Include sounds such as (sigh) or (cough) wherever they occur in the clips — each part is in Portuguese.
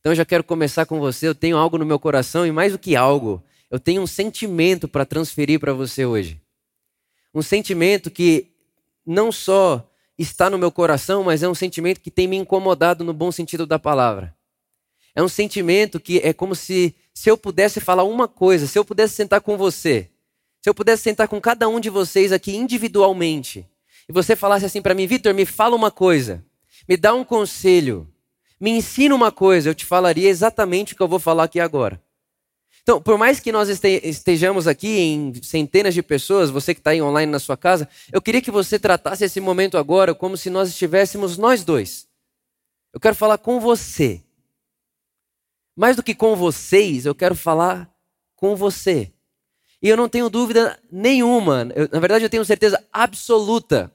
Então eu já quero começar com você. Eu tenho algo no meu coração e mais do que algo, eu tenho um sentimento para transferir para você hoje. Um sentimento que não só está no meu coração, mas é um sentimento que tem me incomodado no bom sentido da palavra. É um sentimento que é como se, se eu pudesse falar uma coisa, se eu pudesse sentar com você, se eu pudesse sentar com cada um de vocês aqui individualmente, e você falasse assim para mim, Vitor, me fala uma coisa, me dá um conselho, me ensina uma coisa, eu te falaria exatamente o que eu vou falar aqui agora. Então, por mais que nós estejamos aqui em centenas de pessoas, você que está aí online na sua casa, eu queria que você tratasse esse momento agora como se nós estivéssemos nós dois. Eu quero falar com você. Mais do que com vocês, eu quero falar com você. E eu não tenho dúvida nenhuma, eu, na verdade eu tenho certeza absoluta,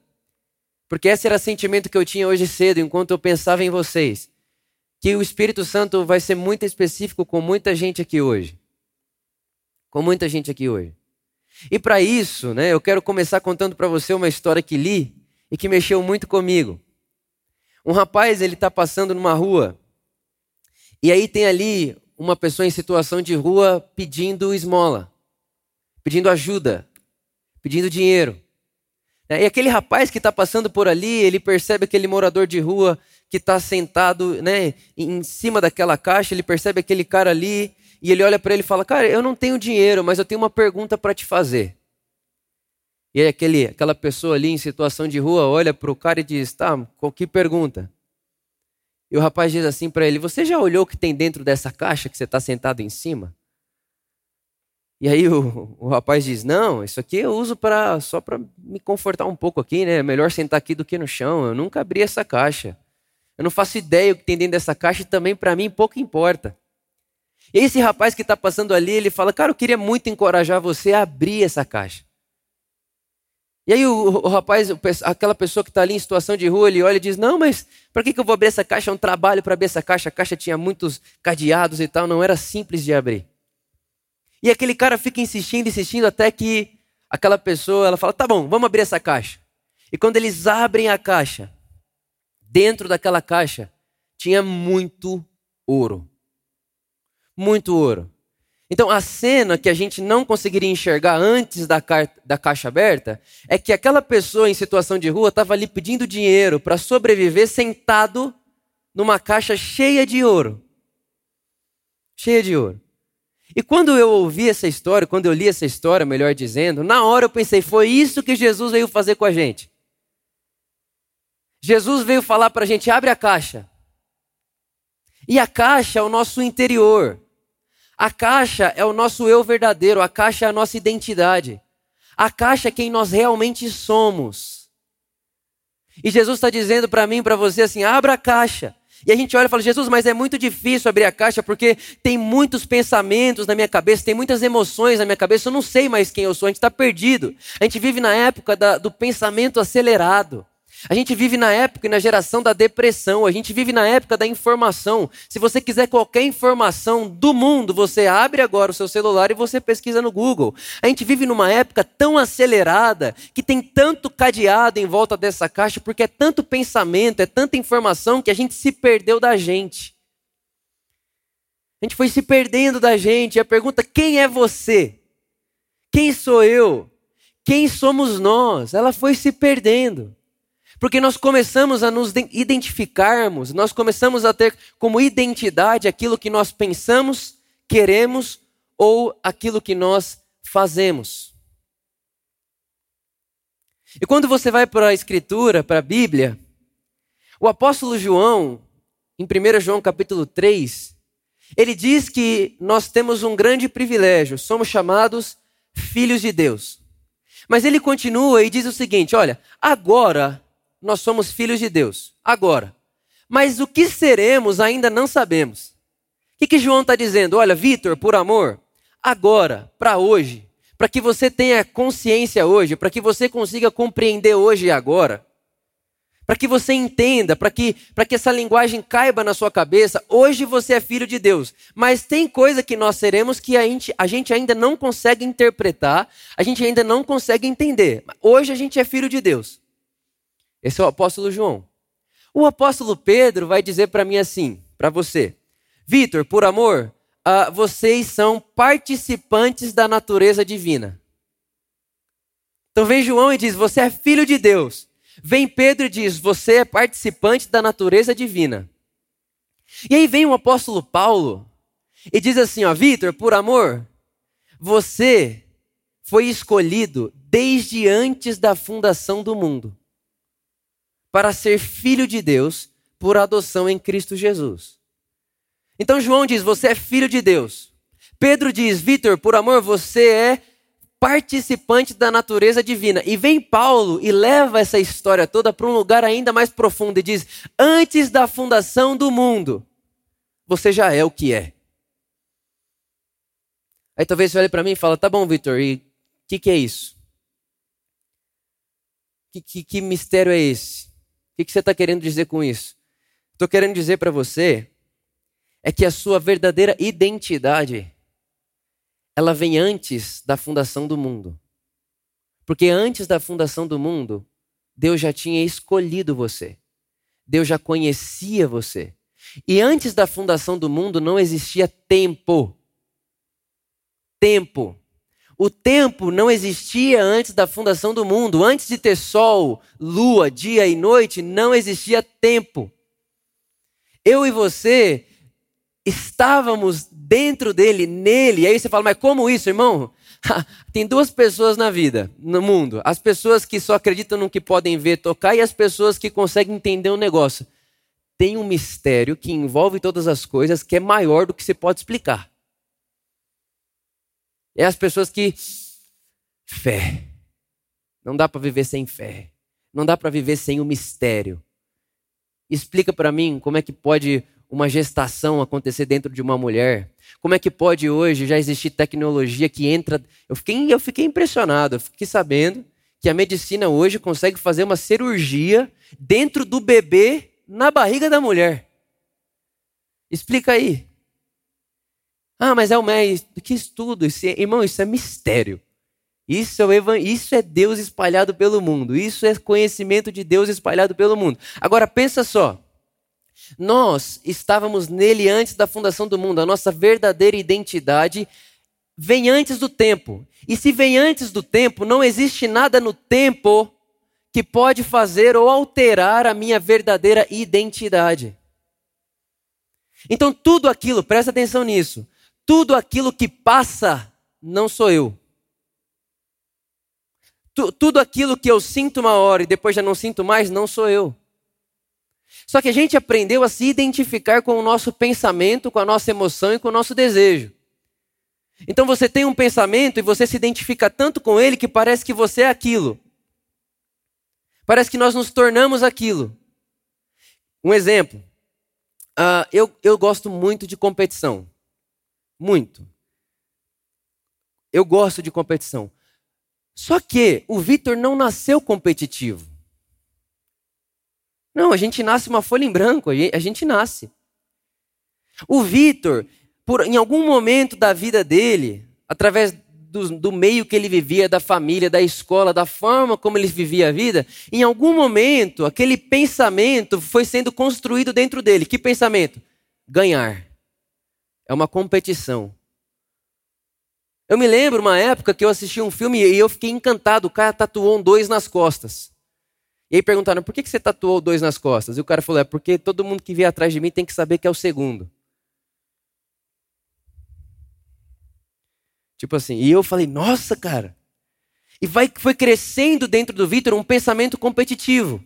porque esse era o sentimento que eu tinha hoje cedo, enquanto eu pensava em vocês, que o Espírito Santo vai ser muito específico com muita gente aqui hoje. Com muita gente aqui hoje. E para isso, né, eu quero começar contando para você uma história que li e que mexeu muito comigo. Um rapaz, ele está passando numa rua, e aí tem ali uma pessoa em situação de rua pedindo esmola pedindo ajuda, pedindo dinheiro. E aquele rapaz que está passando por ali, ele percebe aquele morador de rua que está sentado né, em cima daquela caixa, ele percebe aquele cara ali e ele olha para ele e fala: Cara, eu não tenho dinheiro, mas eu tenho uma pergunta para te fazer. E aí aquele, aquela pessoa ali em situação de rua olha para o cara e diz: Tá, qual que pergunta? E o rapaz diz assim para ele: Você já olhou o que tem dentro dessa caixa que você está sentado em cima? E aí o, o rapaz diz: Não, isso aqui eu uso para só para me confortar um pouco aqui, né? É melhor sentar aqui do que no chão. Eu nunca abri essa caixa. Eu não faço ideia o que tem dentro dessa caixa e também para mim pouco importa. E esse rapaz que está passando ali, ele fala: Cara, eu queria muito encorajar você a abrir essa caixa. E aí o, o rapaz, aquela pessoa que está ali em situação de rua, ele olha e diz: Não, mas para que, que eu vou abrir essa caixa? É um trabalho para abrir essa caixa. A caixa tinha muitos cadeados e tal, não era simples de abrir. E aquele cara fica insistindo, insistindo, até que aquela pessoa ela fala: tá bom, vamos abrir essa caixa. E quando eles abrem a caixa, dentro daquela caixa tinha muito ouro. Muito ouro. Então, a cena que a gente não conseguiria enxergar antes da, da caixa aberta é que aquela pessoa em situação de rua estava ali pedindo dinheiro para sobreviver sentado numa caixa cheia de ouro. Cheia de ouro. E quando eu ouvi essa história, quando eu li essa história, melhor dizendo, na hora eu pensei, foi isso que Jesus veio fazer com a gente. Jesus veio falar para a gente: abre a caixa. E a caixa é o nosso interior. A caixa é o nosso eu verdadeiro. A caixa é a nossa identidade. A caixa é quem nós realmente somos. E Jesus está dizendo para mim, para você assim: abra a caixa. E a gente olha e fala, Jesus, mas é muito difícil abrir a caixa porque tem muitos pensamentos na minha cabeça, tem muitas emoções na minha cabeça, eu não sei mais quem eu sou, a gente está perdido. A gente vive na época da, do pensamento acelerado. A gente vive na época e na geração da depressão, a gente vive na época da informação. Se você quiser qualquer informação do mundo, você abre agora o seu celular e você pesquisa no Google. A gente vive numa época tão acelerada que tem tanto cadeado em volta dessa caixa, porque é tanto pensamento, é tanta informação que a gente se perdeu da gente. A gente foi se perdendo da gente. E a pergunta: quem é você? Quem sou eu? Quem somos nós? Ela foi se perdendo. Porque nós começamos a nos identificarmos, nós começamos a ter como identidade aquilo que nós pensamos, queremos ou aquilo que nós fazemos. E quando você vai para a Escritura, para a Bíblia, o apóstolo João, em 1 João capítulo 3, ele diz que nós temos um grande privilégio, somos chamados filhos de Deus. Mas ele continua e diz o seguinte: olha, agora nós somos filhos de Deus, agora. Mas o que seremos ainda não sabemos. O que, que João está dizendo? Olha, Vitor, por amor, agora, para hoje, para que você tenha consciência hoje, para que você consiga compreender hoje e agora, para que você entenda, para que, que essa linguagem caiba na sua cabeça, hoje você é filho de Deus. Mas tem coisa que nós seremos que a gente, a gente ainda não consegue interpretar, a gente ainda não consegue entender. Hoje a gente é filho de Deus. Esse é o apóstolo João. O apóstolo Pedro vai dizer para mim assim, para você: Vitor, por amor, uh, vocês são participantes da natureza divina. Então vem João e diz: Você é filho de Deus. Vem Pedro e diz: Você é participante da natureza divina. E aí vem o apóstolo Paulo e diz assim: Ó, Vitor, por amor, você foi escolhido desde antes da fundação do mundo para ser filho de Deus por adoção em Cristo Jesus. Então João diz: Você é filho de Deus. Pedro diz: Vitor, por amor, você é participante da natureza divina. E vem Paulo e leva essa história toda para um lugar ainda mais profundo e diz: Antes da fundação do mundo, você já é o que é. Aí talvez você olhe para mim e fala: Tá bom, Vitor, e o que, que é isso? Que, que, que mistério é esse? O que, você está querendo dizer com isso? Estou querendo dizer para você é que a sua verdadeira identidade ela vem antes da fundação do mundo. Porque antes da fundação do mundo, Deus já tinha escolhido você. Deus já conhecia você. E antes da fundação do mundo não existia tempo. Tempo. O tempo não existia antes da fundação do mundo. Antes de ter sol, lua, dia e noite, não existia tempo. Eu e você estávamos dentro dele, nele. E aí você fala, mas como isso, irmão? (laughs) Tem duas pessoas na vida, no mundo: as pessoas que só acreditam no que podem ver, tocar, e as pessoas que conseguem entender o um negócio. Tem um mistério que envolve todas as coisas que é maior do que você pode explicar. É as pessoas que. Fé. Não dá para viver sem fé. Não dá para viver sem o mistério. Explica para mim como é que pode uma gestação acontecer dentro de uma mulher? Como é que pode hoje já existir tecnologia que entra. Eu fiquei, eu fiquei impressionado, eu fiquei sabendo que a medicina hoje consegue fazer uma cirurgia dentro do bebê na barriga da mulher. Explica aí. Ah, mas é o médico. Que estudo? Isso é, irmão, isso é mistério. Isso é, o isso é Deus espalhado pelo mundo. Isso é conhecimento de Deus espalhado pelo mundo. Agora pensa só. Nós estávamos nele antes da fundação do mundo. A nossa verdadeira identidade vem antes do tempo. E se vem antes do tempo, não existe nada no tempo que pode fazer ou alterar a minha verdadeira identidade. Então, tudo aquilo, presta atenção nisso, tudo aquilo que passa não sou eu. tudo aquilo que eu sinto uma hora e depois já não sinto mais, não sou eu. Só que a gente aprendeu a se identificar com o nosso pensamento, com a nossa emoção e com o nosso desejo. Então você tem um pensamento e você se identifica tanto com ele que parece que você é aquilo. Parece que nós nos tornamos aquilo. Um exemplo. Uh, eu, eu gosto muito de competição. Muito. Eu gosto de competição. Só que o Vitor não nasceu competitivo. Não, a gente nasce uma folha em branco, a gente nasce. O Vitor, em algum momento da vida dele, através do, do, meio que ele vivia, da família, da escola, da forma como ele vivia a vida, em algum momento aquele pensamento foi sendo construído dentro dele. Que pensamento? Ganhar. É uma competição. Eu me lembro uma época que eu assisti um filme e eu fiquei encantado. O cara tatuou um dois nas costas. E aí perguntaram, por que você tatuou dois nas costas? E o cara falou, é porque todo mundo que vier atrás de mim tem que saber que é o segundo. Tipo assim, e eu falei, nossa, cara. E vai, foi crescendo dentro do Vitor um pensamento competitivo.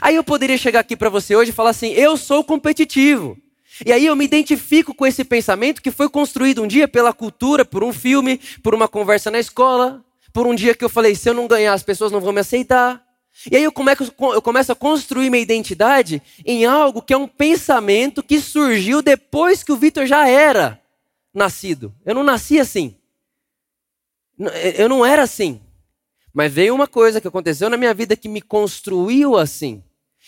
Aí eu poderia chegar aqui para você hoje e falar assim, eu sou competitivo. E aí eu me identifico com esse pensamento que foi construído um dia pela cultura, por um filme, por uma conversa na escola, por um dia que eu falei, se eu não ganhar, as pessoas não vão me aceitar. E aí eu começo, a construir minha identidade em algo que é um pensamento que surgiu depois que o Vitor já era nascido. Eu não nasci assim. Eu não era assim. Mas veio uma coisa que aconteceu na minha vida que me construiu assim.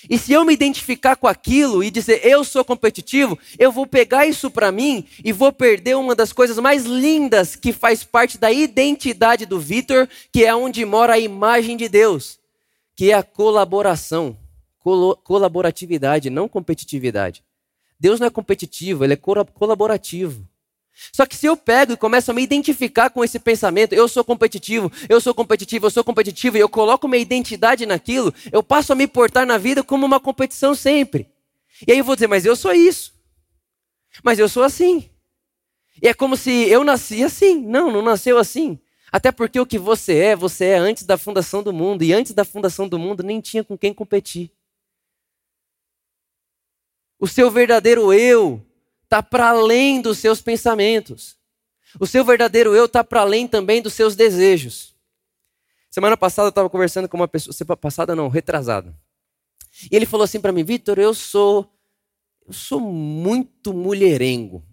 E se eu me identificar com aquilo e dizer eu sou competitivo, eu vou pegar isso para mim e vou perder uma das coisas mais lindas que faz parte da identidade do Vitor, que é onde mora a imagem de Deus que é a colaboração, colaboratividade, não competitividade. Deus não é competitivo, ele é colaborativo. Só que se eu pego e começo a me identificar com esse pensamento, eu sou competitivo, eu sou competitivo, eu sou competitivo, e eu coloco minha identidade naquilo, eu passo a me portar na vida como uma competição sempre. E aí eu vou dizer, mas eu sou isso. Mas eu sou assim. E é como se eu nasci assim. Não, não nasceu assim. Até porque o que você é, você é antes da fundação do mundo. E antes da fundação do mundo nem tinha com quem competir. O seu verdadeiro eu está para além dos seus pensamentos. O seu verdadeiro eu está para além também dos seus desejos. Semana passada eu estava conversando com uma pessoa, semana passada não, retrasada. E ele falou assim para mim, Vitor, eu sou, eu sou muito mulherengo.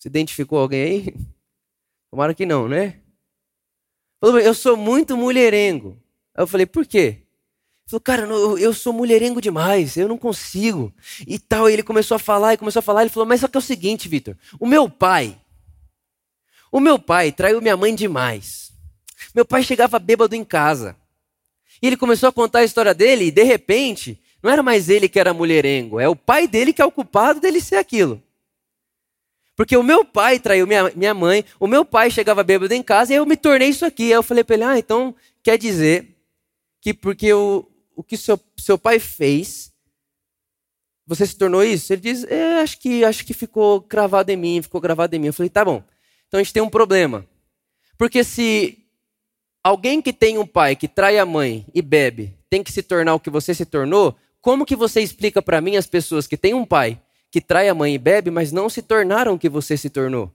Se identificou alguém aí? (laughs) Tomara que não, né? Eu sou muito mulherengo. Aí eu falei, por quê? Falou, cara, eu sou mulherengo demais, eu não consigo. E tal, e ele começou a falar, e começou a falar, ele falou, mas só que é o seguinte, Vitor, o meu pai, o meu pai traiu minha mãe demais. Meu pai chegava bêbado em casa. E ele começou a contar a história dele, e de repente, não era mais ele que era mulherengo, é o pai dele que é o culpado dele ser aquilo. Porque o meu pai traiu minha, minha mãe, o meu pai chegava bêbado em casa e eu me tornei isso aqui. Aí eu falei para ele: ah, então quer dizer que porque o, o que seu, seu pai fez, você se tornou isso? Ele diz: é, acho que, acho que ficou cravado em mim, ficou gravado em mim. Eu falei: tá bom. Então a gente tem um problema. Porque se alguém que tem um pai que trai a mãe e bebe tem que se tornar o que você se tornou, como que você explica para mim as pessoas que têm um pai que trai a mãe e bebe, mas não se tornaram o que você se tornou?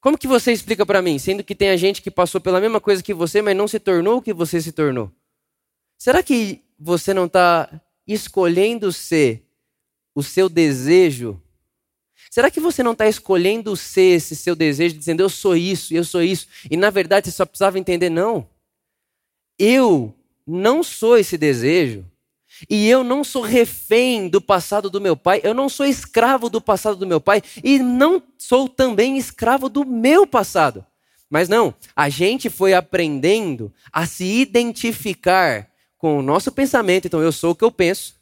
Como que você explica para mim, sendo que tem a gente que passou pela mesma coisa que você, mas não se tornou o que você se tornou? Será que você não está escolhendo ser o seu desejo Será que você não está escolhendo ser esse seu desejo, dizendo eu sou isso, eu sou isso, e na verdade você só precisava entender, não. Eu não sou esse desejo, e eu não sou refém do passado do meu pai, eu não sou escravo do passado do meu pai, e não sou também escravo do meu passado. Mas não, a gente foi aprendendo a se identificar com o nosso pensamento, então eu sou o que eu penso.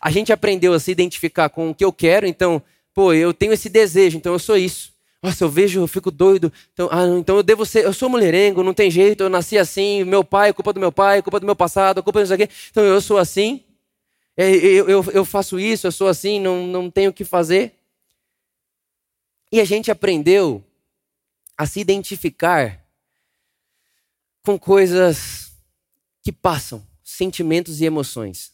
A gente aprendeu a se identificar com o que eu quero, então pô, eu tenho esse desejo, então eu sou isso. Nossa, eu vejo, eu fico doido. Então, ah, então eu devo ser, eu sou mulherengo, não tem jeito, eu nasci assim, meu pai, culpa do meu pai, culpa do meu passado, culpa disso aqui. Então eu sou assim. É, eu, eu, eu faço isso, eu sou assim, não, não tenho o que fazer. E a gente aprendeu a se identificar com coisas que passam, sentimentos e emoções.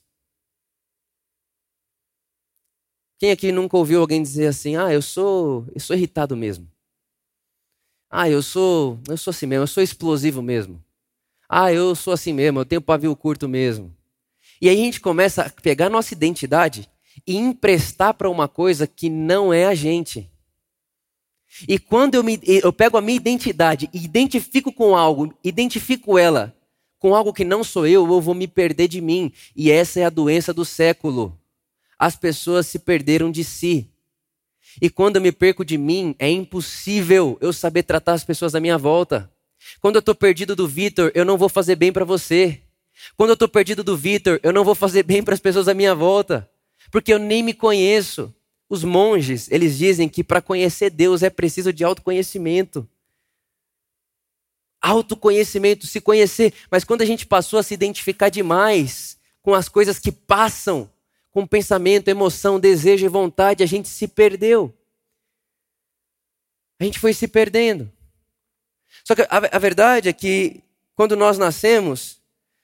Quem aqui nunca ouviu alguém dizer assim: "Ah, eu sou, eu sou irritado mesmo"? "Ah, eu sou, eu sou assim mesmo, eu sou explosivo mesmo". "Ah, eu sou assim mesmo, eu tenho pavio curto mesmo". E aí a gente começa a pegar nossa identidade e emprestar para uma coisa que não é a gente. E quando eu, me, eu pego a minha identidade e identifico com algo, identifico ela com algo que não sou eu, eu vou me perder de mim. E essa é a doença do século as pessoas se perderam de si. E quando eu me perco de mim, é impossível eu saber tratar as pessoas à minha volta. Quando eu estou perdido do Vitor, eu não vou fazer bem para você. Quando eu estou perdido do Vitor, eu não vou fazer bem para as pessoas à minha volta, porque eu nem me conheço. Os monges, eles dizem que para conhecer Deus é preciso de autoconhecimento. Autoconhecimento, se conhecer. Mas quando a gente passou a se identificar demais com as coisas que passam, com pensamento, emoção, desejo e vontade, a gente se perdeu. A gente foi se perdendo. Só que a, a verdade é que quando nós nascemos,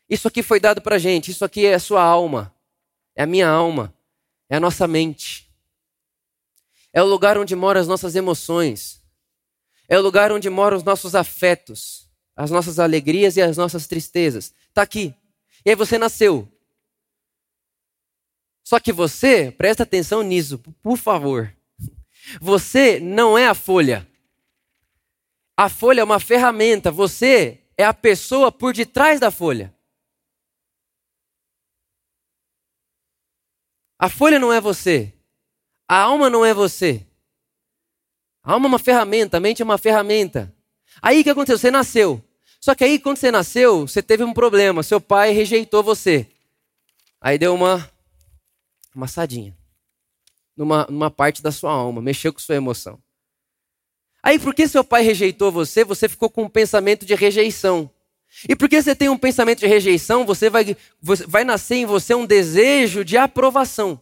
isso aqui foi dado para gente, isso aqui é a sua alma, é a minha alma, é a nossa mente. É o lugar onde moram as nossas emoções. É o lugar onde moram os nossos afetos, as nossas alegrias e as nossas tristezas. Está aqui. E aí você nasceu. Só que você, presta atenção nisso, por favor. Você não é a folha. A folha é uma ferramenta, você é a pessoa por detrás da folha. A folha não é você. A alma não é você. A alma é uma ferramenta, a mente é uma ferramenta. Aí o que aconteceu? Você nasceu. Só que aí, quando você nasceu, você teve um problema. Seu pai rejeitou você. Aí deu uma amassadinha. Numa, numa parte da sua alma. Mexeu com sua emoção. Aí, porque seu pai rejeitou você, você ficou com um pensamento de rejeição. E porque você tem um pensamento de rejeição, você vai, vai nascer em você um desejo de aprovação.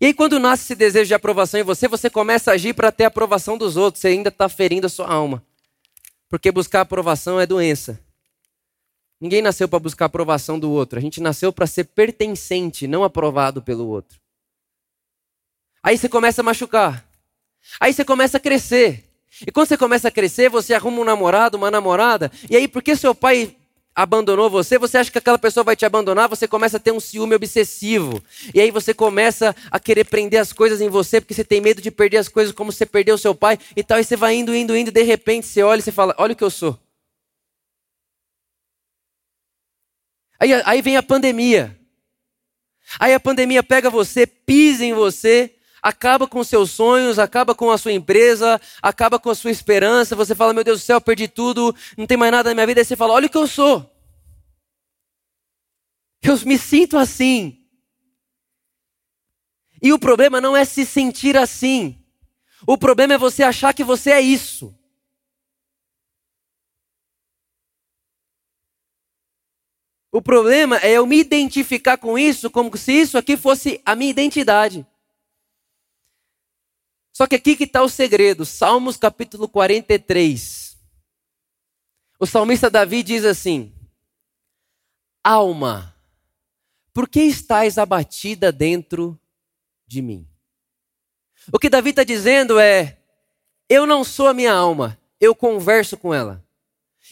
E aí, quando nasce esse desejo de aprovação em você, você começa a agir para ter a aprovação dos outros. Você ainda está ferindo a sua alma. Porque buscar aprovação é doença. Ninguém nasceu para buscar aprovação do outro. A gente nasceu para ser pertencente, não aprovado pelo outro. Aí você começa a machucar. Aí você começa a crescer. E quando você começa a crescer, você arruma um namorado, uma namorada. E aí, porque seu pai abandonou você, você acha que aquela pessoa vai te abandonar, você começa a ter um ciúme obsessivo. E aí você começa a querer prender as coisas em você, porque você tem medo de perder as coisas como você perdeu seu pai e tal. E você vai indo, indo, indo, de repente você olha e você fala: Olha o que eu sou. Aí, aí vem a pandemia. Aí a pandemia pega você, pisa em você, acaba com seus sonhos, acaba com a sua empresa, acaba com a sua esperança. Você fala, meu Deus do céu, perdi tudo, não tem mais nada na minha vida. Aí você fala, olha o que eu sou. Eu me sinto assim. E o problema não é se sentir assim. O problema é você achar que você é isso. O problema é eu me identificar com isso como se isso aqui fosse a minha identidade. Só que aqui que está o segredo, Salmos capítulo 43. O salmista Davi diz assim: Alma, por que estás abatida dentro de mim? O que Davi está dizendo é: eu não sou a minha alma, eu converso com ela.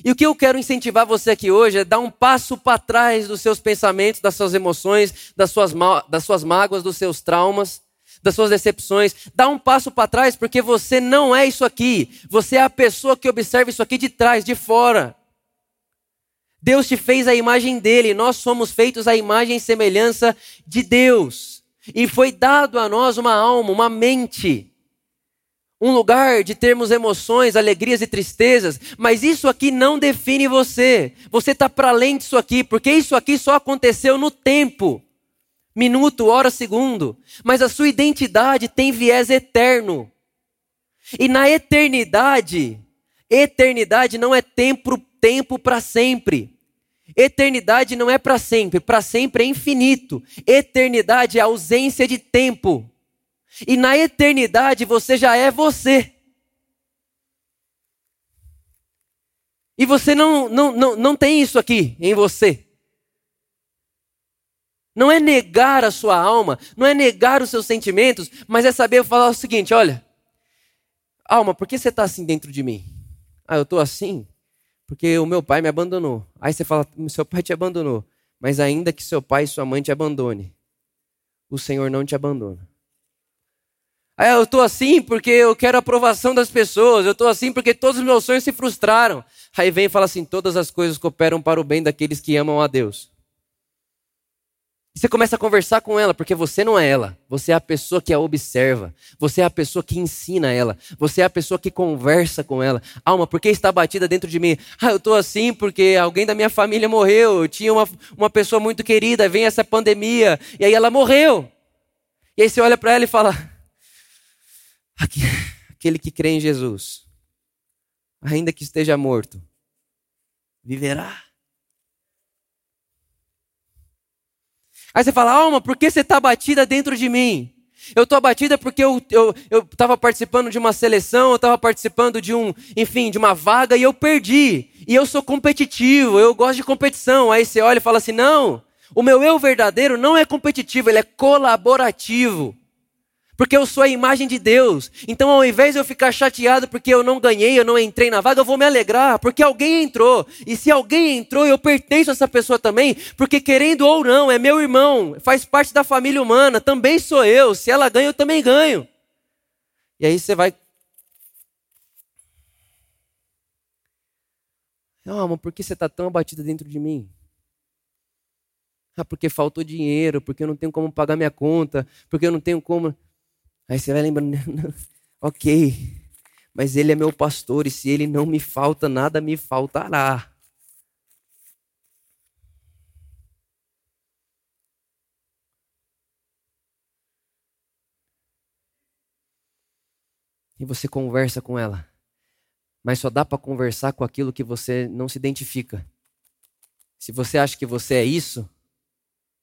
E o que eu quero incentivar você aqui hoje é dar um passo para trás dos seus pensamentos, das suas emoções, das suas, das suas mágoas, dos seus traumas das suas decepções. Dá um passo para trás, porque você não é isso aqui. Você é a pessoa que observa isso aqui de trás, de fora. Deus te fez a imagem dele, nós somos feitos à imagem e semelhança de Deus. E foi dado a nós uma alma, uma mente, um lugar de termos emoções, alegrias e tristezas, mas isso aqui não define você. Você está para além disso aqui, porque isso aqui só aconteceu no tempo minuto, hora, segundo, mas a sua identidade tem viés eterno. E na eternidade, eternidade não é tempo, tempo para sempre. Eternidade não é para sempre, para sempre é infinito. Eternidade é ausência de tempo. E na eternidade você já é você. E você não, não, não, não tem isso aqui em você. Não é negar a sua alma, não é negar os seus sentimentos, mas é saber falar o seguinte: olha, alma, por que você está assim dentro de mim? Ah, eu estou assim porque o meu pai me abandonou. Aí você fala: seu pai te abandonou, mas ainda que seu pai e sua mãe te abandone, o Senhor não te abandona. Ah, eu estou assim porque eu quero a aprovação das pessoas. Eu estou assim porque todos os meus sonhos se frustraram. Aí vem e fala assim: todas as coisas cooperam para o bem daqueles que amam a Deus. E você começa a conversar com ela, porque você não é ela. Você é a pessoa que a observa. Você é a pessoa que ensina ela. Você é a pessoa que conversa com ela. Alma, por que está batida dentro de mim? Ah, eu estou assim porque alguém da minha família morreu. Eu tinha uma, uma pessoa muito querida, vem essa pandemia. E aí ela morreu. E aí você olha para ela e fala: (laughs) aquele que crê em Jesus, ainda que esteja morto, viverá. Aí você fala, alma, por que você está abatida dentro de mim? Eu estou abatida porque eu estava participando de uma seleção, eu estava participando de um, enfim, de uma vaga e eu perdi. E eu sou competitivo, eu gosto de competição. Aí você olha e fala assim: não, o meu eu verdadeiro não é competitivo, ele é colaborativo. Porque eu sou a imagem de Deus. Então, ao invés de eu ficar chateado porque eu não ganhei, eu não entrei na vaga, eu vou me alegrar, porque alguém entrou. E se alguém entrou, eu pertenço a essa pessoa também, porque querendo ou não, é meu irmão, faz parte da família humana, também sou eu. Se ela ganha, eu também ganho. E aí você vai. Não, amor, por que você está tão abatida dentro de mim? Ah, porque faltou dinheiro, porque eu não tenho como pagar minha conta, porque eu não tenho como. Aí você vai lembrando, (laughs) ok, Mas Ele é meu pastor e se Ele não me falta, nada me faltará. E você conversa com ela. Mas só dá para conversar com aquilo que você não se identifica. Se você acha que você é isso,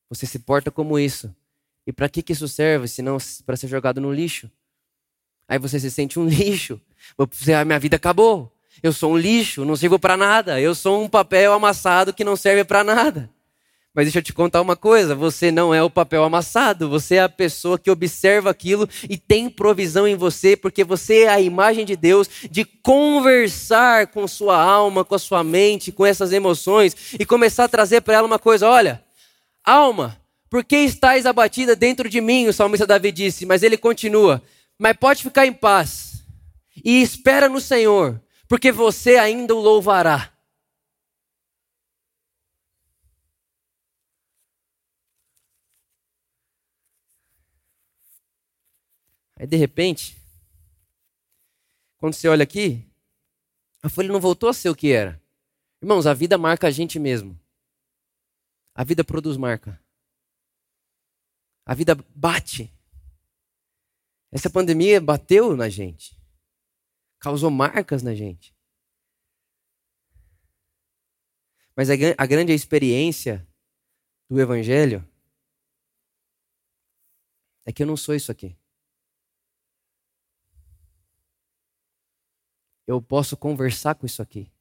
você se porta como isso. E para que, que isso serve se não para ser jogado no lixo? Aí você se sente um (laughs) lixo. Você, a minha vida acabou. Eu sou um lixo, não sirvo para nada. Eu sou um papel amassado que não serve para nada. Mas deixa eu te contar uma coisa: você não é o papel amassado, você é a pessoa que observa aquilo e tem provisão em você, porque você é a imagem de Deus de conversar com sua alma, com a sua mente, com essas emoções e começar a trazer para ela uma coisa: olha, alma, por que estás abatida dentro de mim? O salmista Davi disse, mas ele continua: mas pode ficar em paz e espera no Senhor, porque você ainda o louvará. Aí de repente, quando você olha aqui, a folha não voltou a ser o que era. Irmãos, a vida marca a gente mesmo. A vida produz marca. A vida bate. Essa pandemia bateu na gente. Causou marcas na gente. Mas a, grande experiência do Evangelho é que eu não sou isso aqui. eu posso conversar com isso aqui.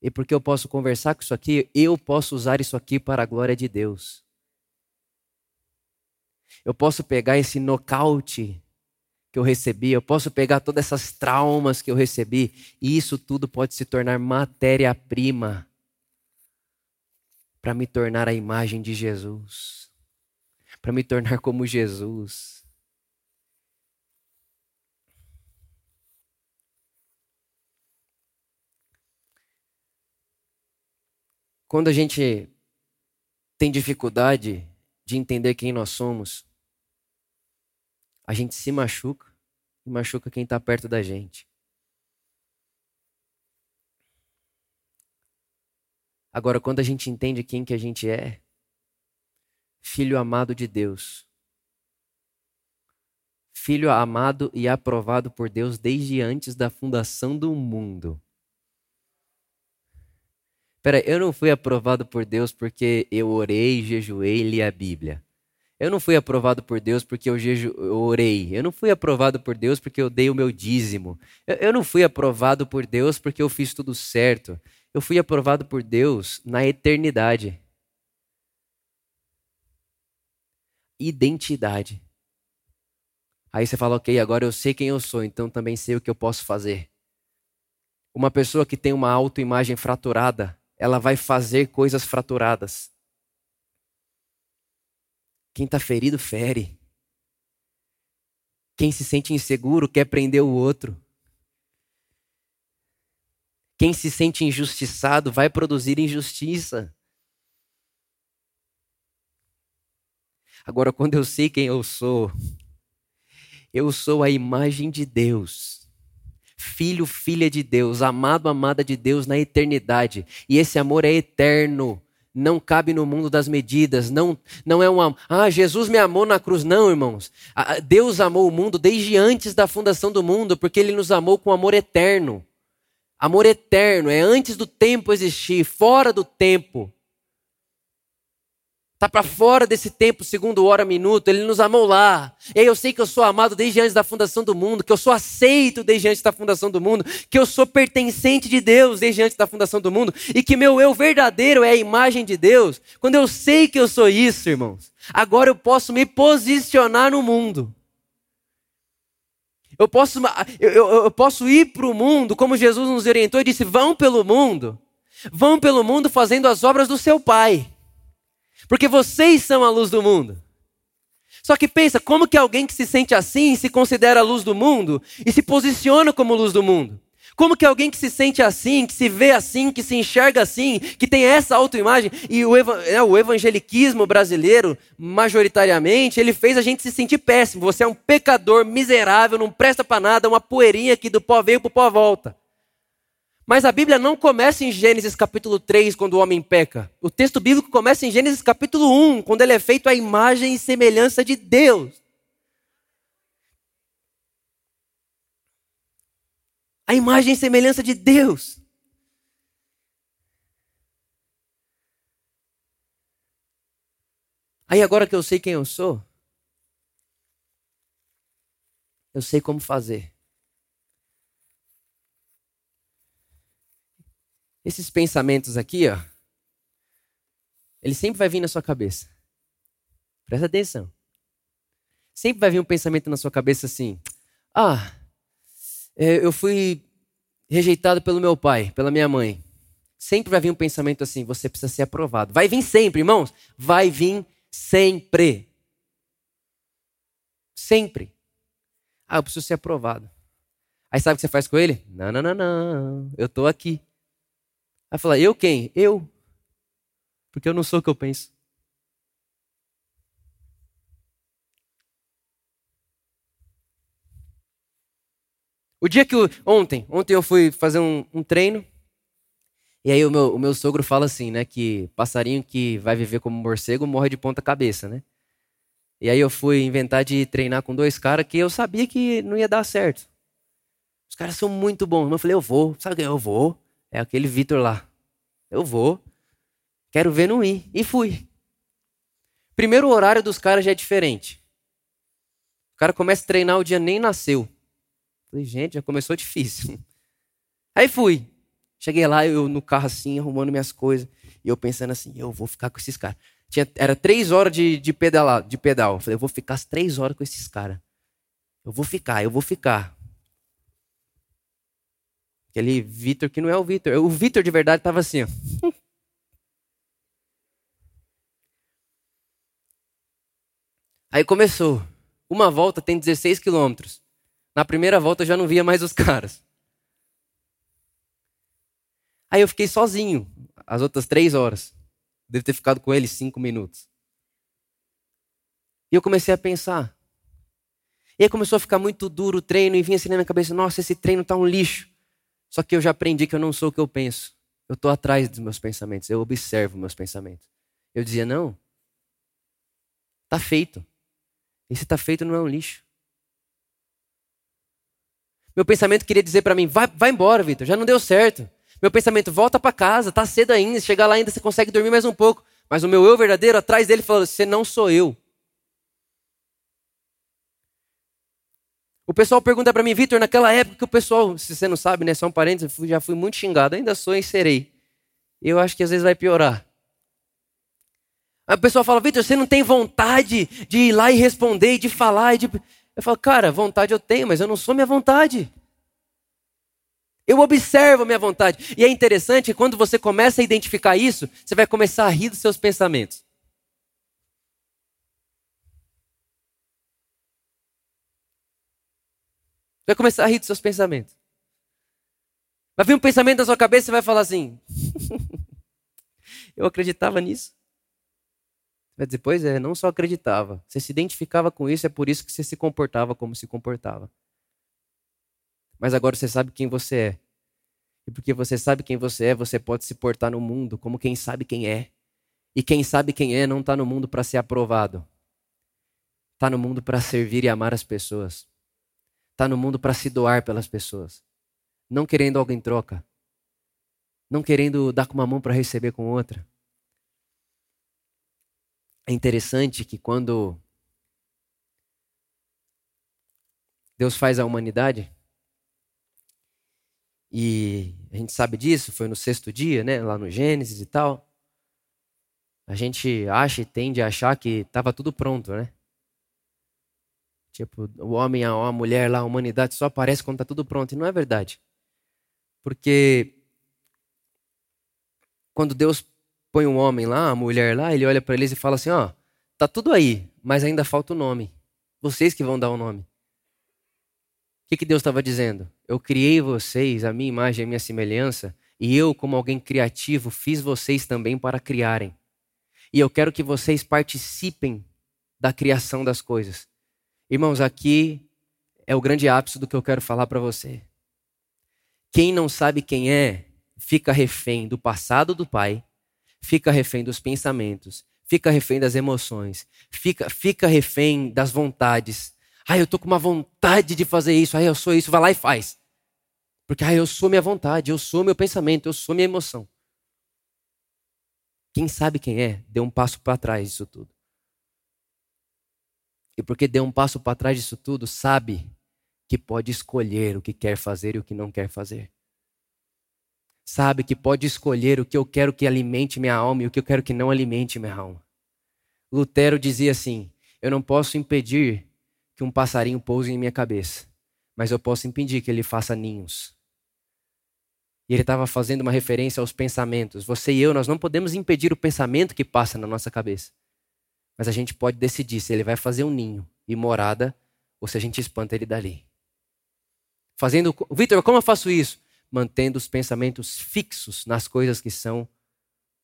E porque eu posso conversar com isso aqui, eu posso usar isso aqui para a glória de Deus. Eu posso pegar esse nocaute que eu recebi, eu posso pegar todas essas traumas que eu recebi, e isso tudo pode se tornar matéria-prima para me tornar a imagem de Jesus, para me tornar como Jesus. Quando a gente tem dificuldade de entender quem nós somos, a gente se machuca e machuca quem está perto da gente. Agora, quando a gente entende quem que a gente é, filho amado de Deus, filho amado e aprovado por Deus desde antes da fundação do mundo. Pera, eu não fui aprovado por Deus porque eu orei, jejuei e li a Bíblia. Eu não fui aprovado por Deus porque eu, jeju, eu orei. Eu não fui aprovado por Deus porque eu dei o meu dízimo. Eu, eu não fui aprovado por Deus porque eu fiz tudo certo. Eu fui aprovado por Deus na eternidade. Identidade. Aí você fala, ok, agora eu sei quem eu sou, então também sei o que eu posso fazer. Uma pessoa que tem uma autoimagem fraturada, ela vai fazer coisas fraturadas. Quem está ferido, fere. Quem se sente inseguro quer prender o outro. Quem se sente injustiçado vai produzir injustiça. Agora, quando eu sei quem eu sou, eu sou a imagem de Deus filho, filha de Deus, amado, amada de Deus na eternidade. E esse amor é eterno. Não cabe no mundo das medidas, não, não é um ah, Jesus me amou na cruz, não, irmãos. Deus amou o mundo desde antes da fundação do mundo, porque ele nos amou com amor eterno. Amor eterno, é antes do tempo existir, fora do tempo. Está para fora desse tempo, segundo hora, minuto. Ele nos amou lá. E aí eu sei que eu sou amado desde antes da fundação do mundo, que eu sou aceito desde antes da fundação do mundo, que eu sou pertencente de Deus desde antes da fundação do mundo, e que meu eu verdadeiro é a imagem de Deus. Quando eu sei que eu sou isso, irmãos, agora eu posso me posicionar no mundo. Eu posso, eu, eu, eu posso ir para o mundo, como Jesus nos orientou e disse: vão pelo mundo. Vão pelo mundo fazendo as obras do seu Pai. Porque vocês são a luz do mundo. Só que pensa, como que alguém que se sente assim se considera a luz do mundo e se posiciona como luz do mundo? Como que alguém que se sente assim, que se vê assim, que se enxerga assim, que tem essa autoimagem, e o, é, o evangeliquismo brasileiro, majoritariamente, ele fez a gente se sentir péssimo. Você é um pecador miserável, não presta para nada, uma poeirinha que do pó veio pro pó volta. Mas a Bíblia não começa em Gênesis capítulo 3, quando o homem peca. O texto bíblico começa em Gênesis capítulo 1, quando ele é feito à imagem e semelhança de Deus. A imagem e semelhança de Deus. Aí agora que eu sei quem eu sou, eu sei como fazer. Esses pensamentos aqui, ó, ele sempre vai vir na sua cabeça. Presta atenção. Sempre vai vir um pensamento na sua cabeça assim: ah, é, eu fui rejeitado pelo meu pai, pela minha mãe. Sempre vai vir um pensamento assim: você precisa ser aprovado. Vai vir sempre, irmãos. Vai vir sempre. Sempre. Ah, eu preciso ser aprovado. Aí sabe o que você faz com ele? Não, não, não, não. Eu estou aqui. Aí fala, eu quem? Eu. Porque eu não sou o que eu penso. O dia que. Eu, ontem, ontem eu fui fazer um, um treino. E aí o meu, o meu sogro fala assim, né? Que passarinho que vai viver como morcego morre de ponta cabeça, né? E aí eu fui inventar de treinar com dois caras que eu sabia que não ia dar certo. Os caras são muito bons. Eu falei, eu vou. Sabe que eu vou? É aquele Vitor lá. Eu vou. Quero ver não ir. E fui. Primeiro, o horário dos caras já é diferente. O cara começa a treinar, o dia nem nasceu. Falei, gente, já começou difícil. (laughs) Aí fui. Cheguei lá, eu no carro assim, arrumando minhas coisas. E eu pensando assim, eu vou ficar com esses caras. Tinha, era três horas de, de, pedalar, de pedal. Falei, eu vou ficar as três horas com esses caras. Eu vou ficar, eu vou ficar. Aquele Vitor que não é o Vitor. O Vitor de verdade estava assim, ó. (laughs) Aí começou. Uma volta tem 16 quilômetros. Na primeira volta eu já não via mais os caras. Aí eu fiquei sozinho as outras três horas. Devo ter ficado com ele cinco minutos. E eu comecei a pensar. E aí começou a ficar muito duro o treino e vinha assim na minha cabeça: nossa, esse treino tá um lixo. Só que eu já aprendi que eu não sou o que eu penso. Eu estou atrás dos meus pensamentos, eu observo meus pensamentos. Eu dizia: não, tá feito. Esse tá feito não é um lixo. Meu pensamento queria dizer para mim: vai, vai embora, Vitor, já não deu certo. Meu pensamento, volta para casa, tá cedo ainda, chegar lá ainda você consegue dormir mais um pouco. Mas o meu eu verdadeiro atrás dele falou: você não sou eu. O pessoal pergunta para mim, Vitor, naquela época que o pessoal, se você não sabe, né, só um parênteses, já fui muito xingado, ainda sou e serei. Eu acho que às vezes vai piorar. Aí o pessoal fala, Vitor, você não tem vontade de ir lá e responder, e de falar, e de... Eu falo, cara, vontade eu tenho, mas eu não sou minha vontade. Eu observo a minha vontade. E é interessante que quando você começa a identificar isso, você vai começar a rir dos seus pensamentos. Vai começar a rir dos seus pensamentos. Vai vir um pensamento na sua cabeça e vai falar assim: (laughs) Eu acreditava nisso. Vai dizer, pois é, não só acreditava. Você se identificava com isso, é por isso que você se comportava como se comportava. Mas agora você sabe quem você é. E porque você sabe quem você é, você pode se portar no mundo como quem sabe quem é. E quem sabe quem é não está no mundo para ser aprovado. Está no mundo para servir e amar as pessoas. Está no mundo para se doar pelas pessoas. Não querendo algo em troca. Não querendo dar com uma mão para receber com outra. É interessante que quando Deus faz a humanidade, e a gente sabe disso, foi no sexto dia, né, lá no Gênesis e tal. A gente acha e tende a achar que estava tudo pronto, né? Tipo, o homem, a, mulher lá, a humanidade só aparece quando está tudo pronto. E não é verdade. Porque quando Deus põe um homem lá, a mulher lá, ele olha para eles e fala assim: ó, tá tudo aí, mas ainda falta o nome. Vocês que vão dar o nome. que, que Deus estava dizendo? Eu criei vocês, a minha imagem a minha semelhança, e eu, como alguém criativo, fiz vocês também para criarem. E eu quero que vocês participem da criação das coisas. Irmãos, aqui é o grande ápice do que eu quero falar para você. Quem não sabe quem é, fica refém do passado do pai, fica refém dos pensamentos, fica refém das emoções, fica, fica refém das vontades. Ah, eu tô com uma vontade de fazer isso, ah, eu sou isso, vai lá e faz. Porque ah, eu sou minha vontade, eu sou meu pensamento, eu sou minha emoção. Quem sabe quem é, deu um passo para trás disso tudo. E porque deu um passo para trás disso tudo, sabe que pode escolher o que quer fazer e o que não quer fazer. Sabe que pode escolher o que eu quero que alimente minha alma e o que eu quero que não alimente minha alma. Lutero dizia assim: Eu não posso impedir que um passarinho pouse em minha cabeça, mas eu posso impedir que ele faça ninhos. E ele estava fazendo uma referência aos pensamentos. Você e eu, nós não podemos impedir o pensamento que passa na nossa cabeça. Mas a gente pode decidir se ele vai fazer um ninho e morada ou se a gente espanta ele dali. Fazendo. Vitor, como eu faço isso? Mantendo os pensamentos fixos nas coisas que são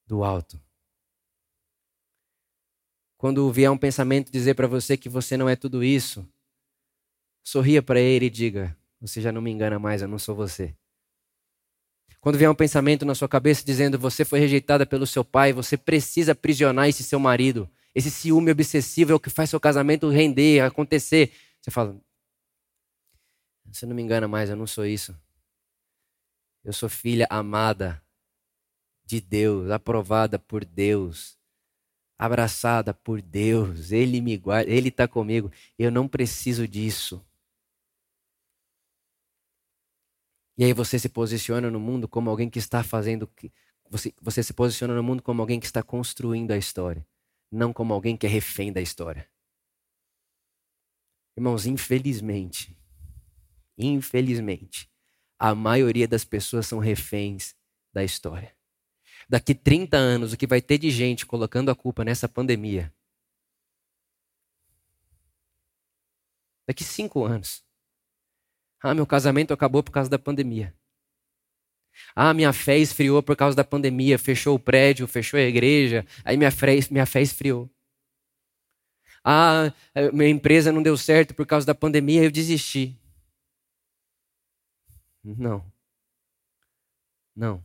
do alto. Quando vier um pensamento dizer para você que você não é tudo isso, sorria para ele e diga: Você já não me engana mais, eu não sou você. Quando vier um pensamento na sua cabeça dizendo você foi rejeitada pelo seu pai, você precisa aprisionar esse seu marido. Esse ciúme obsessivo é o que faz seu casamento render, acontecer. Você fala: Você não me engana mais, eu não sou isso. Eu sou filha amada de Deus, aprovada por Deus, abraçada por Deus. Ele me guarda, Ele está comigo. Eu não preciso disso. E aí você se posiciona no mundo como alguém que está fazendo. Você, você se posiciona no mundo como alguém que está construindo a história, não como alguém que é refém da história. Irmãos, infelizmente, infelizmente, a maioria das pessoas são reféns da história. Daqui 30 anos, o que vai ter de gente colocando a culpa nessa pandemia? Daqui cinco anos. Ah, meu casamento acabou por causa da pandemia. Ah, minha fé esfriou por causa da pandemia. Fechou o prédio, fechou a igreja. Aí minha fé, minha fé esfriou. Ah, eh, minha empresa não deu certo por causa da pandemia, eu desisti. Não. Não.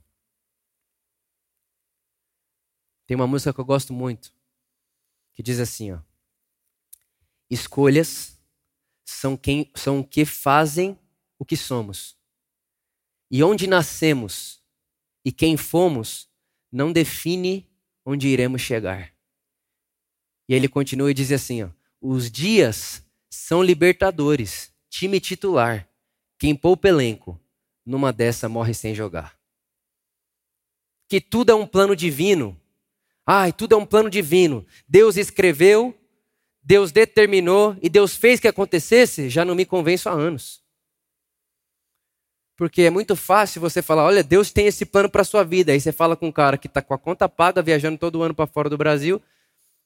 Tem uma música que eu gosto muito, que diz assim, ó: Escolhas são quem são o que fazem o que somos. E onde nascemos e quem fomos não define onde iremos chegar. E ele continua e diz assim: ó, os dias são libertadores, time titular. Quem poupa elenco, numa dessa morre sem jogar. Que tudo é um plano divino. Ai, tudo é um plano divino. Deus escreveu, Deus determinou e Deus fez que acontecesse, já não me convenço há anos. Porque é muito fácil você falar, olha, Deus tem esse plano para sua vida. Aí você fala com um cara que está com a conta paga, viajando todo ano para fora do Brasil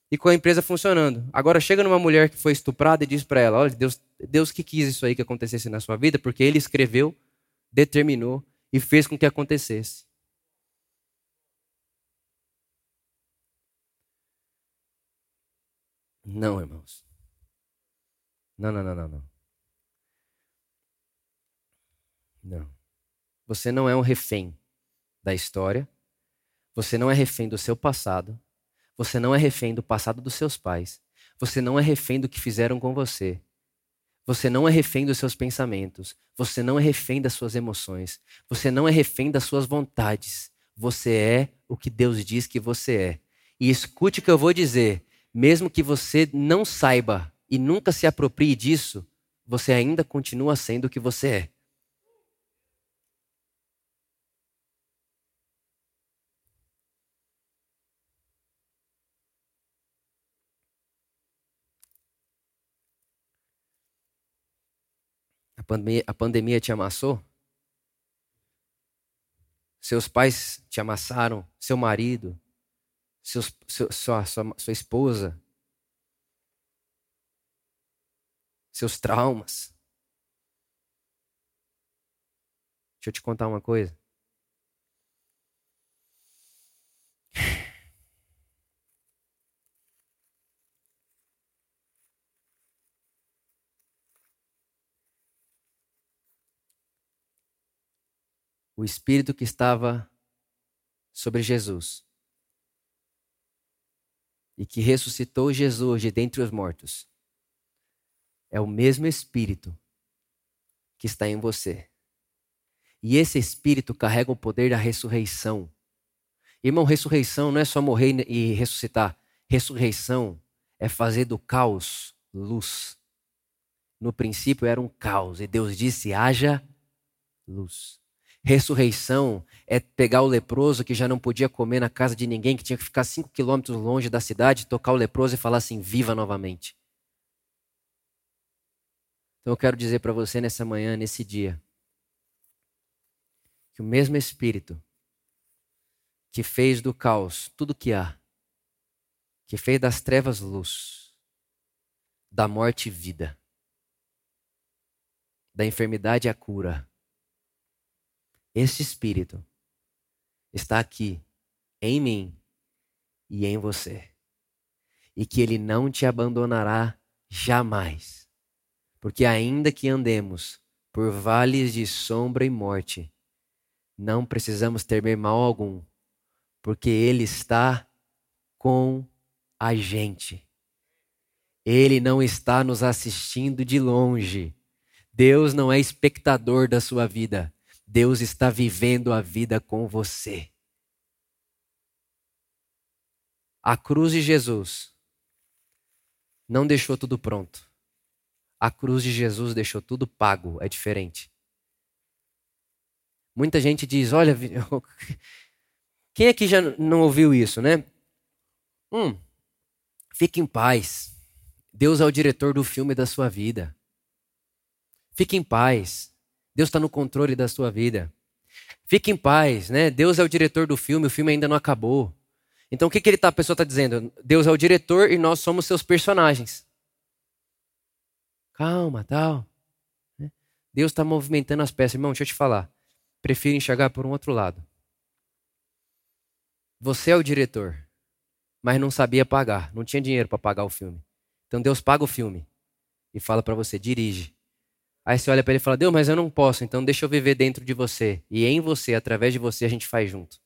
e com a empresa funcionando. Agora chega numa mulher que foi estuprada e diz para ela, olha, Deus, Deus que quis isso aí que acontecesse na sua vida, porque Ele escreveu, determinou e fez com que acontecesse. Não, irmãos. Não, não, não, não, não. Não. Você não é um refém da história. Você não é refém do seu passado. Você não é refém do passado dos seus pais. Você não é refém do que fizeram com você. Você não é refém dos seus pensamentos. Você não é refém das suas emoções. Você não é refém das suas vontades. Você é o que Deus diz que você é. E escute o que eu vou dizer. Mesmo que você não saiba e nunca se aproprie disso, você ainda continua sendo o que você é. Pandemia, a pandemia te amassou? Seus pais te amassaram? Seu marido? Seus, seu, sua, sua, sua esposa? Seus traumas? Deixa eu te contar uma coisa. O Espírito que estava sobre Jesus e que ressuscitou Jesus de dentre os mortos é o mesmo Espírito que está em você. E esse Espírito carrega o poder da ressurreição. Irmão, ressurreição não é só morrer e ressuscitar. Ressurreição é fazer do caos luz. No princípio era um caos e Deus disse: haja luz. Ressurreição é pegar o leproso que já não podia comer na casa de ninguém, que tinha que ficar cinco quilômetros longe da cidade, tocar o leproso e falar assim: viva novamente. Então eu quero dizer para você nessa manhã, nesse dia, que o mesmo Espírito que fez do caos tudo que há, que fez das trevas luz, da morte vida, da enfermidade a cura, esse Espírito está aqui em mim e em você. E que ele não te abandonará jamais porque ainda que andemos por vales de sombra e morte, não precisamos temer mal algum, porque Ele está com a gente. Ele não está nos assistindo de longe. Deus não é espectador da sua vida. Deus está vivendo a vida com você. A cruz de Jesus não deixou tudo pronto. A cruz de Jesus deixou tudo pago, é diferente. Muita gente diz: olha, (laughs) quem aqui já não ouviu isso, né? Hum, fique em paz. Deus é o diretor do filme da sua vida. Fique em paz. Deus está no controle da sua vida. Fique em paz, né? Deus é o diretor do filme, o filme ainda não acabou. Então o que, que ele tá, a pessoa está dizendo? Deus é o diretor e nós somos seus personagens calma, tal. Né? Deus está movimentando as peças. Irmão, deixa eu te falar. Prefiro enxergar por um outro lado. Você é o diretor, mas não sabia pagar, não tinha dinheiro para pagar o filme. Então Deus paga o filme e fala para você, dirige. Aí você olha para ele e fala: Deus, mas eu não posso, então deixa eu viver dentro de você. E em você, através de você, a gente faz junto.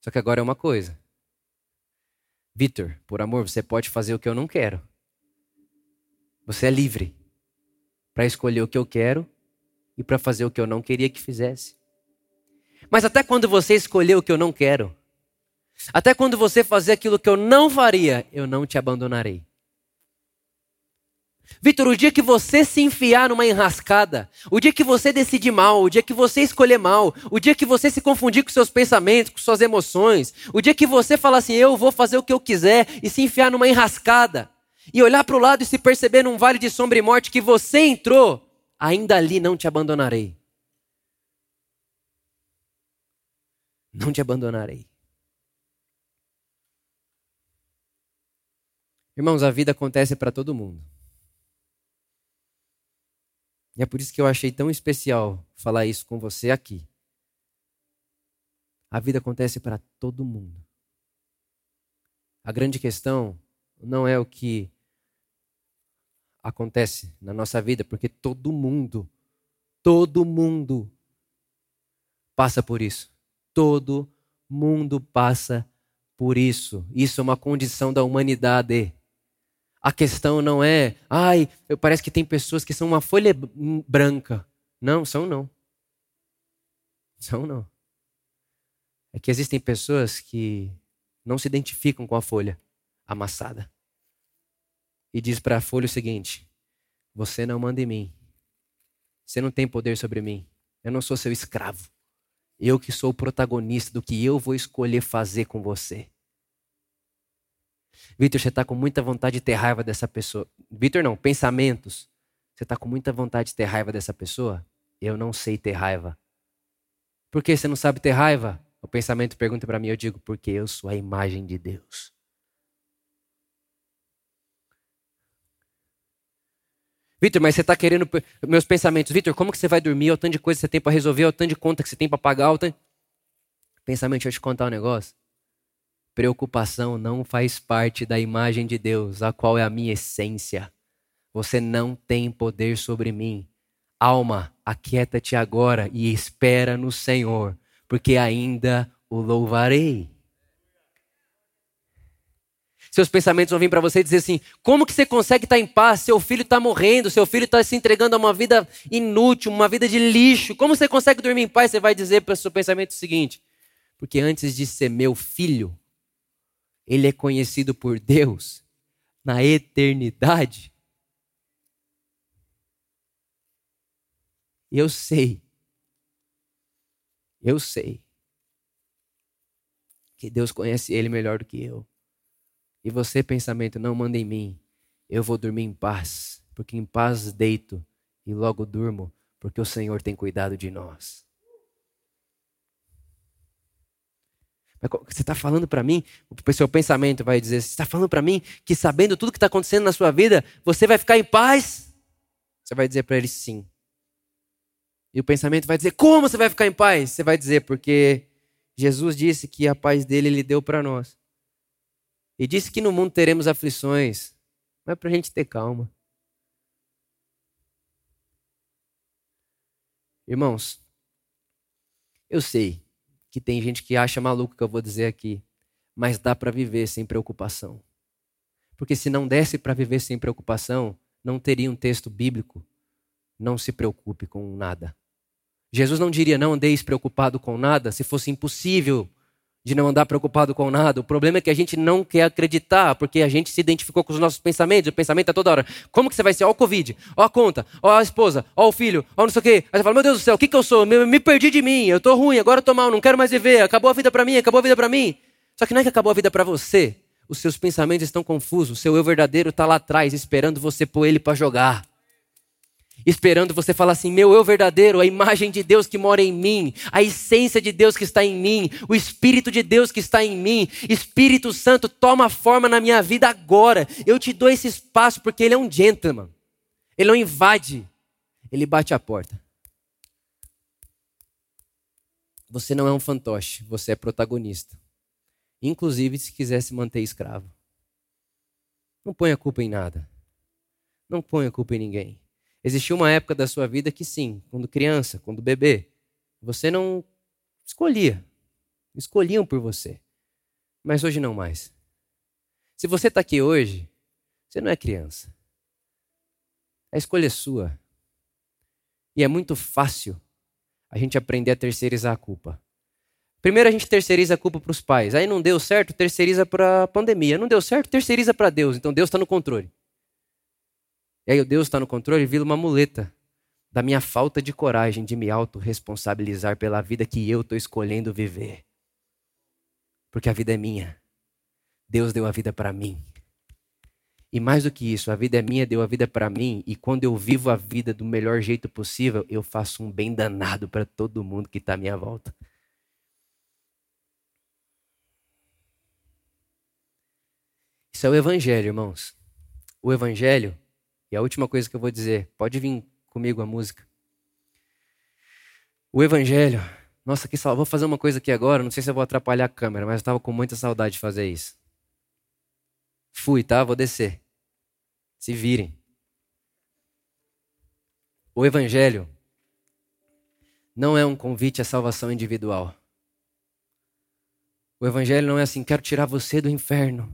Só que agora é uma coisa. Vitor, por amor, você pode fazer o que eu não quero. Você é livre para escolher o que eu quero e para fazer o que eu não queria que fizesse. Mas até quando você escolher o que eu não quero, até quando você fazer aquilo que eu não faria, eu não te abandonarei. Vitor, o dia que você se enfiar numa enrascada, o dia que você decidir mal, o dia que você escolher mal, o dia que você se confundir com seus pensamentos, com suas emoções, o dia que você falar assim, eu vou fazer o que eu quiser e se enfiar numa enrascada, e olhar para o lado e se perceber num vale de sombra e morte que você entrou, ainda ali não te abandonarei. Não te abandonarei. Irmãos, a vida acontece para todo mundo. E é por isso que eu achei tão especial falar isso com você aqui. A vida acontece para todo mundo. A grande questão não é o que acontece na nossa vida, porque todo mundo, todo mundo passa por isso. Todo mundo passa por isso. Isso é uma condição da humanidade. A questão não é, ai, parece que tem pessoas que são uma folha branca. Não, são não. São não. É que existem pessoas que não se identificam com a folha amassada e diz para a folha o seguinte: Você não manda em mim. Você não tem poder sobre mim. Eu não sou seu escravo. Eu que sou o protagonista do que eu vou escolher fazer com você. Vitor, você está com muita vontade de ter raiva dessa pessoa. Vitor, não, pensamentos. Você está com muita vontade de ter raiva dessa pessoa? Eu não sei ter raiva. Por que você não sabe ter raiva? O pensamento pergunta para mim, eu digo, porque eu sou a imagem de Deus. Vitor, mas você está querendo meus pensamentos. Vitor, como que você vai dormir? O tanto de coisa que você tem para resolver, o tanto de conta que você tem para pagar. O tanto... Pensamento, deixa eu te contar um negócio. Preocupação não faz parte da imagem de Deus, a qual é a minha essência. Você não tem poder sobre mim. Alma, aquieta-te agora e espera no Senhor, porque ainda o louvarei. Seus pensamentos vão vir para você e dizer assim: como que você consegue estar em paz? Seu filho está morrendo, seu filho está se entregando a uma vida inútil, uma vida de lixo. Como você consegue dormir em paz? Você vai dizer para o seu pensamento o seguinte: porque antes de ser meu filho, ele é conhecido por Deus na eternidade. Eu sei, eu sei que Deus conhece ele melhor do que eu. E você, pensamento, não manda em mim. Eu vou dormir em paz, porque em paz deito e logo durmo, porque o Senhor tem cuidado de nós. Você está falando para mim, o seu pensamento vai dizer, você está falando para mim que sabendo tudo que está acontecendo na sua vida, você vai ficar em paz? Você vai dizer para ele sim. E o pensamento vai dizer, como você vai ficar em paz? Você vai dizer, porque Jesus disse que a paz dele ele deu para nós. E disse que no mundo teremos aflições, mas é para a gente ter calma. Irmãos, eu sei que tem gente que acha maluco que eu vou dizer aqui, mas dá para viver sem preocupação. Porque se não desse para viver sem preocupação, não teria um texto bíblico. Não se preocupe com nada. Jesus não diria não andeis preocupado com nada se fosse impossível de não andar preocupado com nada. O problema é que a gente não quer acreditar, porque a gente se identificou com os nossos pensamentos. O pensamento é toda hora. Como que você vai ser? Ó o Covid, ó a conta, ó a esposa, ó o filho, ó não sei o quê. Aí você fala, meu Deus do céu, o que, que eu sou? Me, me perdi de mim, eu tô ruim, agora eu tô mal, não quero mais viver. Acabou a vida para mim, acabou a vida para mim. Só que não é que acabou a vida para você. Os seus pensamentos estão confusos. O seu eu verdadeiro está lá atrás, esperando você pôr ele para jogar esperando você falar assim: meu eu verdadeiro, a imagem de Deus que mora em mim, a essência de Deus que está em mim, o Espírito de Deus que está em mim, Espírito Santo, toma forma na minha vida agora. Eu te dou esse espaço porque Ele é um gentleman, Ele não invade, Ele bate a porta. Você não é um fantoche, você é protagonista. Inclusive se quiser se manter escravo. Não ponha culpa em nada. Não ponha culpa em ninguém. Existiu uma época da sua vida que sim, quando criança, quando bebê, você não escolhia. Escolhiam por você. Mas hoje não mais. Se você está aqui hoje, você não é criança. A escolha é sua. E é muito fácil a gente aprender a terceirizar a culpa. Primeiro a gente terceiriza a culpa para os pais. Aí não deu certo, terceiriza para a pandemia. Não deu certo, terceiriza para Deus. Então Deus está no controle. E aí o Deus está no controle e vira uma muleta da minha falta de coragem de me autorresponsabilizar pela vida que eu estou escolhendo viver. Porque a vida é minha. Deus deu a vida para mim. E mais do que isso, a vida é minha, deu a vida para mim, e quando eu vivo a vida do melhor jeito possível, eu faço um bem danado para todo mundo que está à minha volta. Isso é o Evangelho, irmãos. O Evangelho e a última coisa que eu vou dizer, pode vir comigo a música. O Evangelho. Nossa, que salva. Vou fazer uma coisa aqui agora, não sei se eu vou atrapalhar a câmera, mas eu estava com muita saudade de fazer isso. Fui, tá? Vou descer. Se virem. O Evangelho não é um convite à salvação individual. O Evangelho não é assim, quero tirar você do inferno.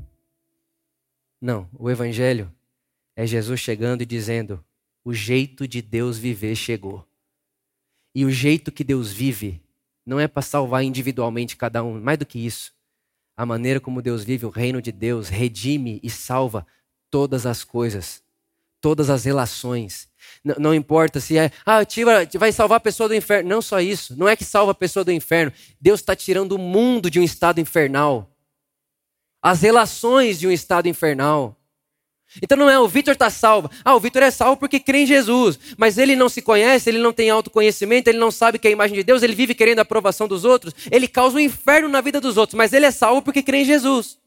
Não, o Evangelho é Jesus chegando e dizendo: o jeito de Deus viver chegou. E o jeito que Deus vive não é para salvar individualmente cada um, mais do que isso. A maneira como Deus vive o reino de Deus redime e salva todas as coisas, todas as relações. Não, não importa se é, ah, tira, vai salvar a pessoa do inferno. Não só isso. Não é que salva a pessoa do inferno. Deus está tirando o mundo de um estado infernal. As relações de um estado infernal. Então não é o Vitor está salvo. Ah, o Vitor é salvo porque crê em Jesus. Mas ele não se conhece, ele não tem autoconhecimento, ele não sabe que é a imagem de Deus, ele vive querendo a aprovação dos outros. Ele causa um inferno na vida dos outros, mas ele é salvo porque crê em Jesus.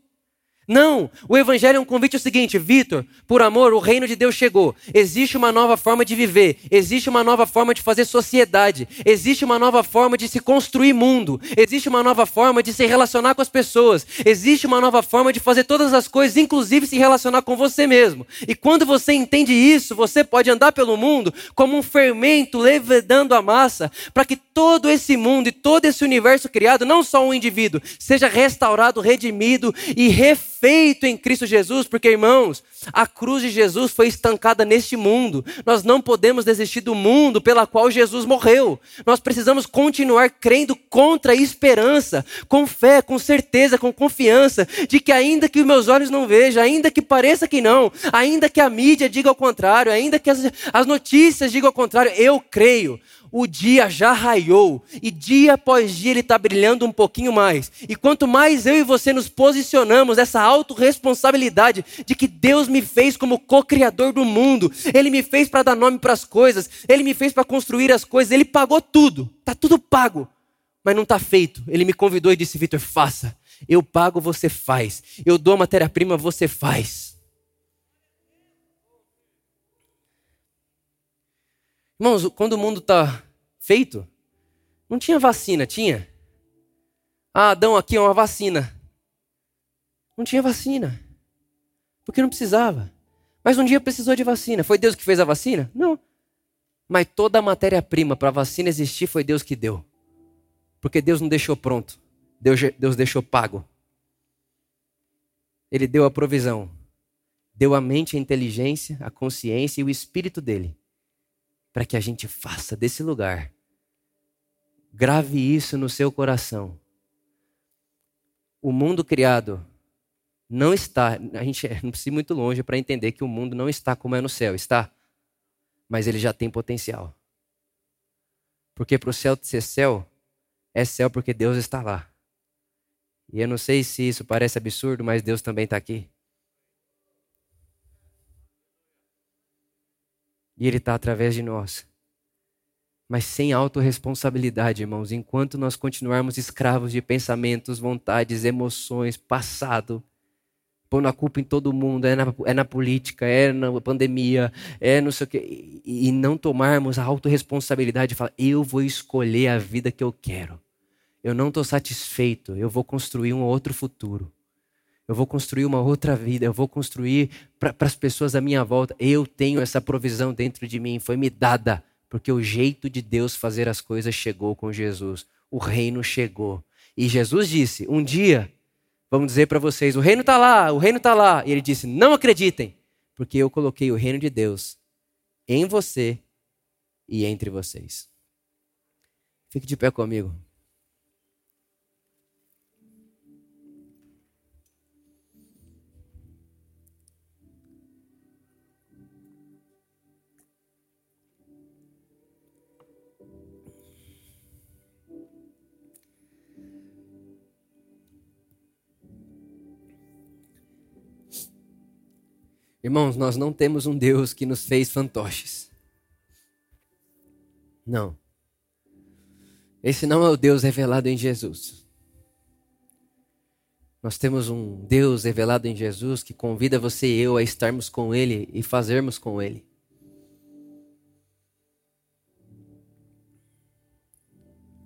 Não, o evangelho é um convite ao seguinte, Vitor, por amor, o reino de Deus chegou. Existe uma nova forma de viver, existe uma nova forma de fazer sociedade, existe uma nova forma de se construir mundo, existe uma nova forma de se relacionar com as pessoas, existe uma nova forma de fazer todas as coisas, inclusive se relacionar com você mesmo. E quando você entende isso, você pode andar pelo mundo como um fermento levedando a massa, para que todo esse mundo e todo esse universo criado, não só um indivíduo, seja restaurado, redimido e refeito feito em Cristo Jesus, porque irmãos, a cruz de Jesus foi estancada neste mundo. Nós não podemos desistir do mundo pela qual Jesus morreu. Nós precisamos continuar crendo contra a esperança, com fé, com certeza, com confiança, de que ainda que os meus olhos não vejam, ainda que pareça que não, ainda que a mídia diga ao contrário, ainda que as, as notícias digam ao contrário, eu creio o dia já raiou e dia após dia ele está brilhando um pouquinho mais. E quanto mais eu e você nos posicionamos essa autorresponsabilidade de que Deus me fez como co-criador do mundo, Ele me fez para dar nome para as coisas, Ele me fez para construir as coisas, Ele pagou tudo, está tudo pago, mas não está feito. Ele me convidou e disse: Vitor, faça. Eu pago, você faz. Eu dou a matéria-prima, você faz. Irmãos, quando o mundo está feito, não tinha vacina, tinha? Ah, Adão, aqui é uma vacina. Não tinha vacina. Porque não precisava. Mas um dia precisou de vacina. Foi Deus que fez a vacina? Não. Mas toda a matéria-prima para a vacina existir foi Deus que deu. Porque Deus não deixou pronto. Deus, Deus deixou pago. Ele deu a provisão. Deu a mente, a inteligência, a consciência e o espírito dele. Para que a gente faça desse lugar Grave isso no seu coração. O mundo criado não está. A gente não precisa ir muito longe para entender que o mundo não está como é no céu, está? Mas ele já tem potencial. Porque para o céu ser céu, é céu porque Deus está lá. E eu não sei se isso parece absurdo, mas Deus também está aqui. E Ele está através de nós mas sem autorresponsabilidade, irmãos, enquanto nós continuarmos escravos de pensamentos, vontades, emoções, passado, pondo a culpa em todo mundo, é na, é na política, é na pandemia, é não sei o quê, e, e não tomarmos a autorresponsabilidade de falar, eu vou escolher a vida que eu quero. Eu não estou satisfeito, eu vou construir um outro futuro. Eu vou construir uma outra vida, eu vou construir para as pessoas à minha volta. Eu tenho essa provisão dentro de mim, foi me dada porque o jeito de Deus fazer as coisas chegou com Jesus. O reino chegou. E Jesus disse: Um dia, vamos dizer para vocês, o reino está lá, o reino está lá. E ele disse: Não acreditem, porque eu coloquei o reino de Deus em você e entre vocês. Fique de pé comigo. Irmãos, nós não temos um Deus que nos fez fantoches. Não. Esse não é o Deus revelado em Jesus. Nós temos um Deus revelado em Jesus que convida você e eu a estarmos com Ele e fazermos com Ele.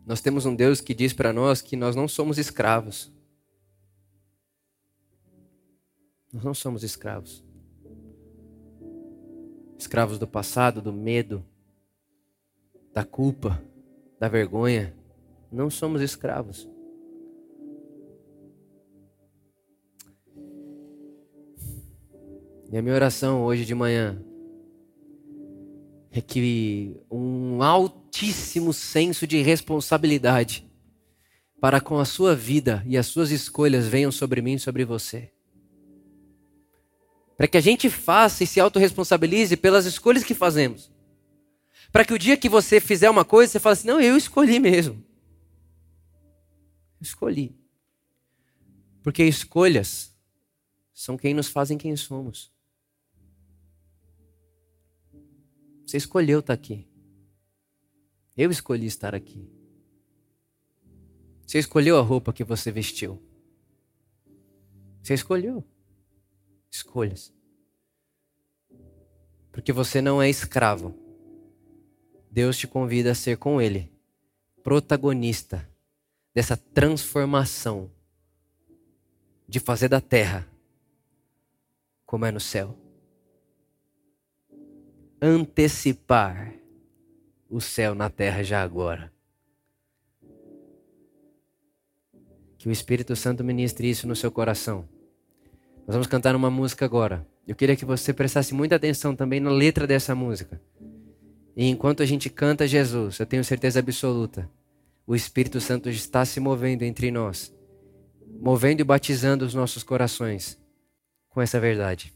Nós temos um Deus que diz para nós que nós não somos escravos. Nós não somos escravos escravos do passado, do medo, da culpa, da vergonha. Não somos escravos. E a minha oração hoje de manhã é que um altíssimo senso de responsabilidade para com a sua vida e as suas escolhas venham sobre mim e sobre você para que a gente faça e se autorresponsabilize pelas escolhas que fazemos. Para que o dia que você fizer uma coisa, você fale assim: não, eu escolhi mesmo. Eu escolhi. Porque escolhas são quem nos fazem quem somos. Você escolheu estar aqui. Eu escolhi estar aqui. Você escolheu a roupa que você vestiu. Você escolheu. Escolhas. Porque você não é escravo. Deus te convida a ser com Ele, protagonista dessa transformação de fazer da terra como é no céu. Antecipar o céu na terra já agora. Que o Espírito Santo ministre isso no seu coração. Nós vamos cantar uma música agora. Eu queria que você prestasse muita atenção também na letra dessa música. E enquanto a gente canta Jesus, eu tenho certeza absoluta, o Espírito Santo está se movendo entre nós, movendo e batizando os nossos corações com essa verdade.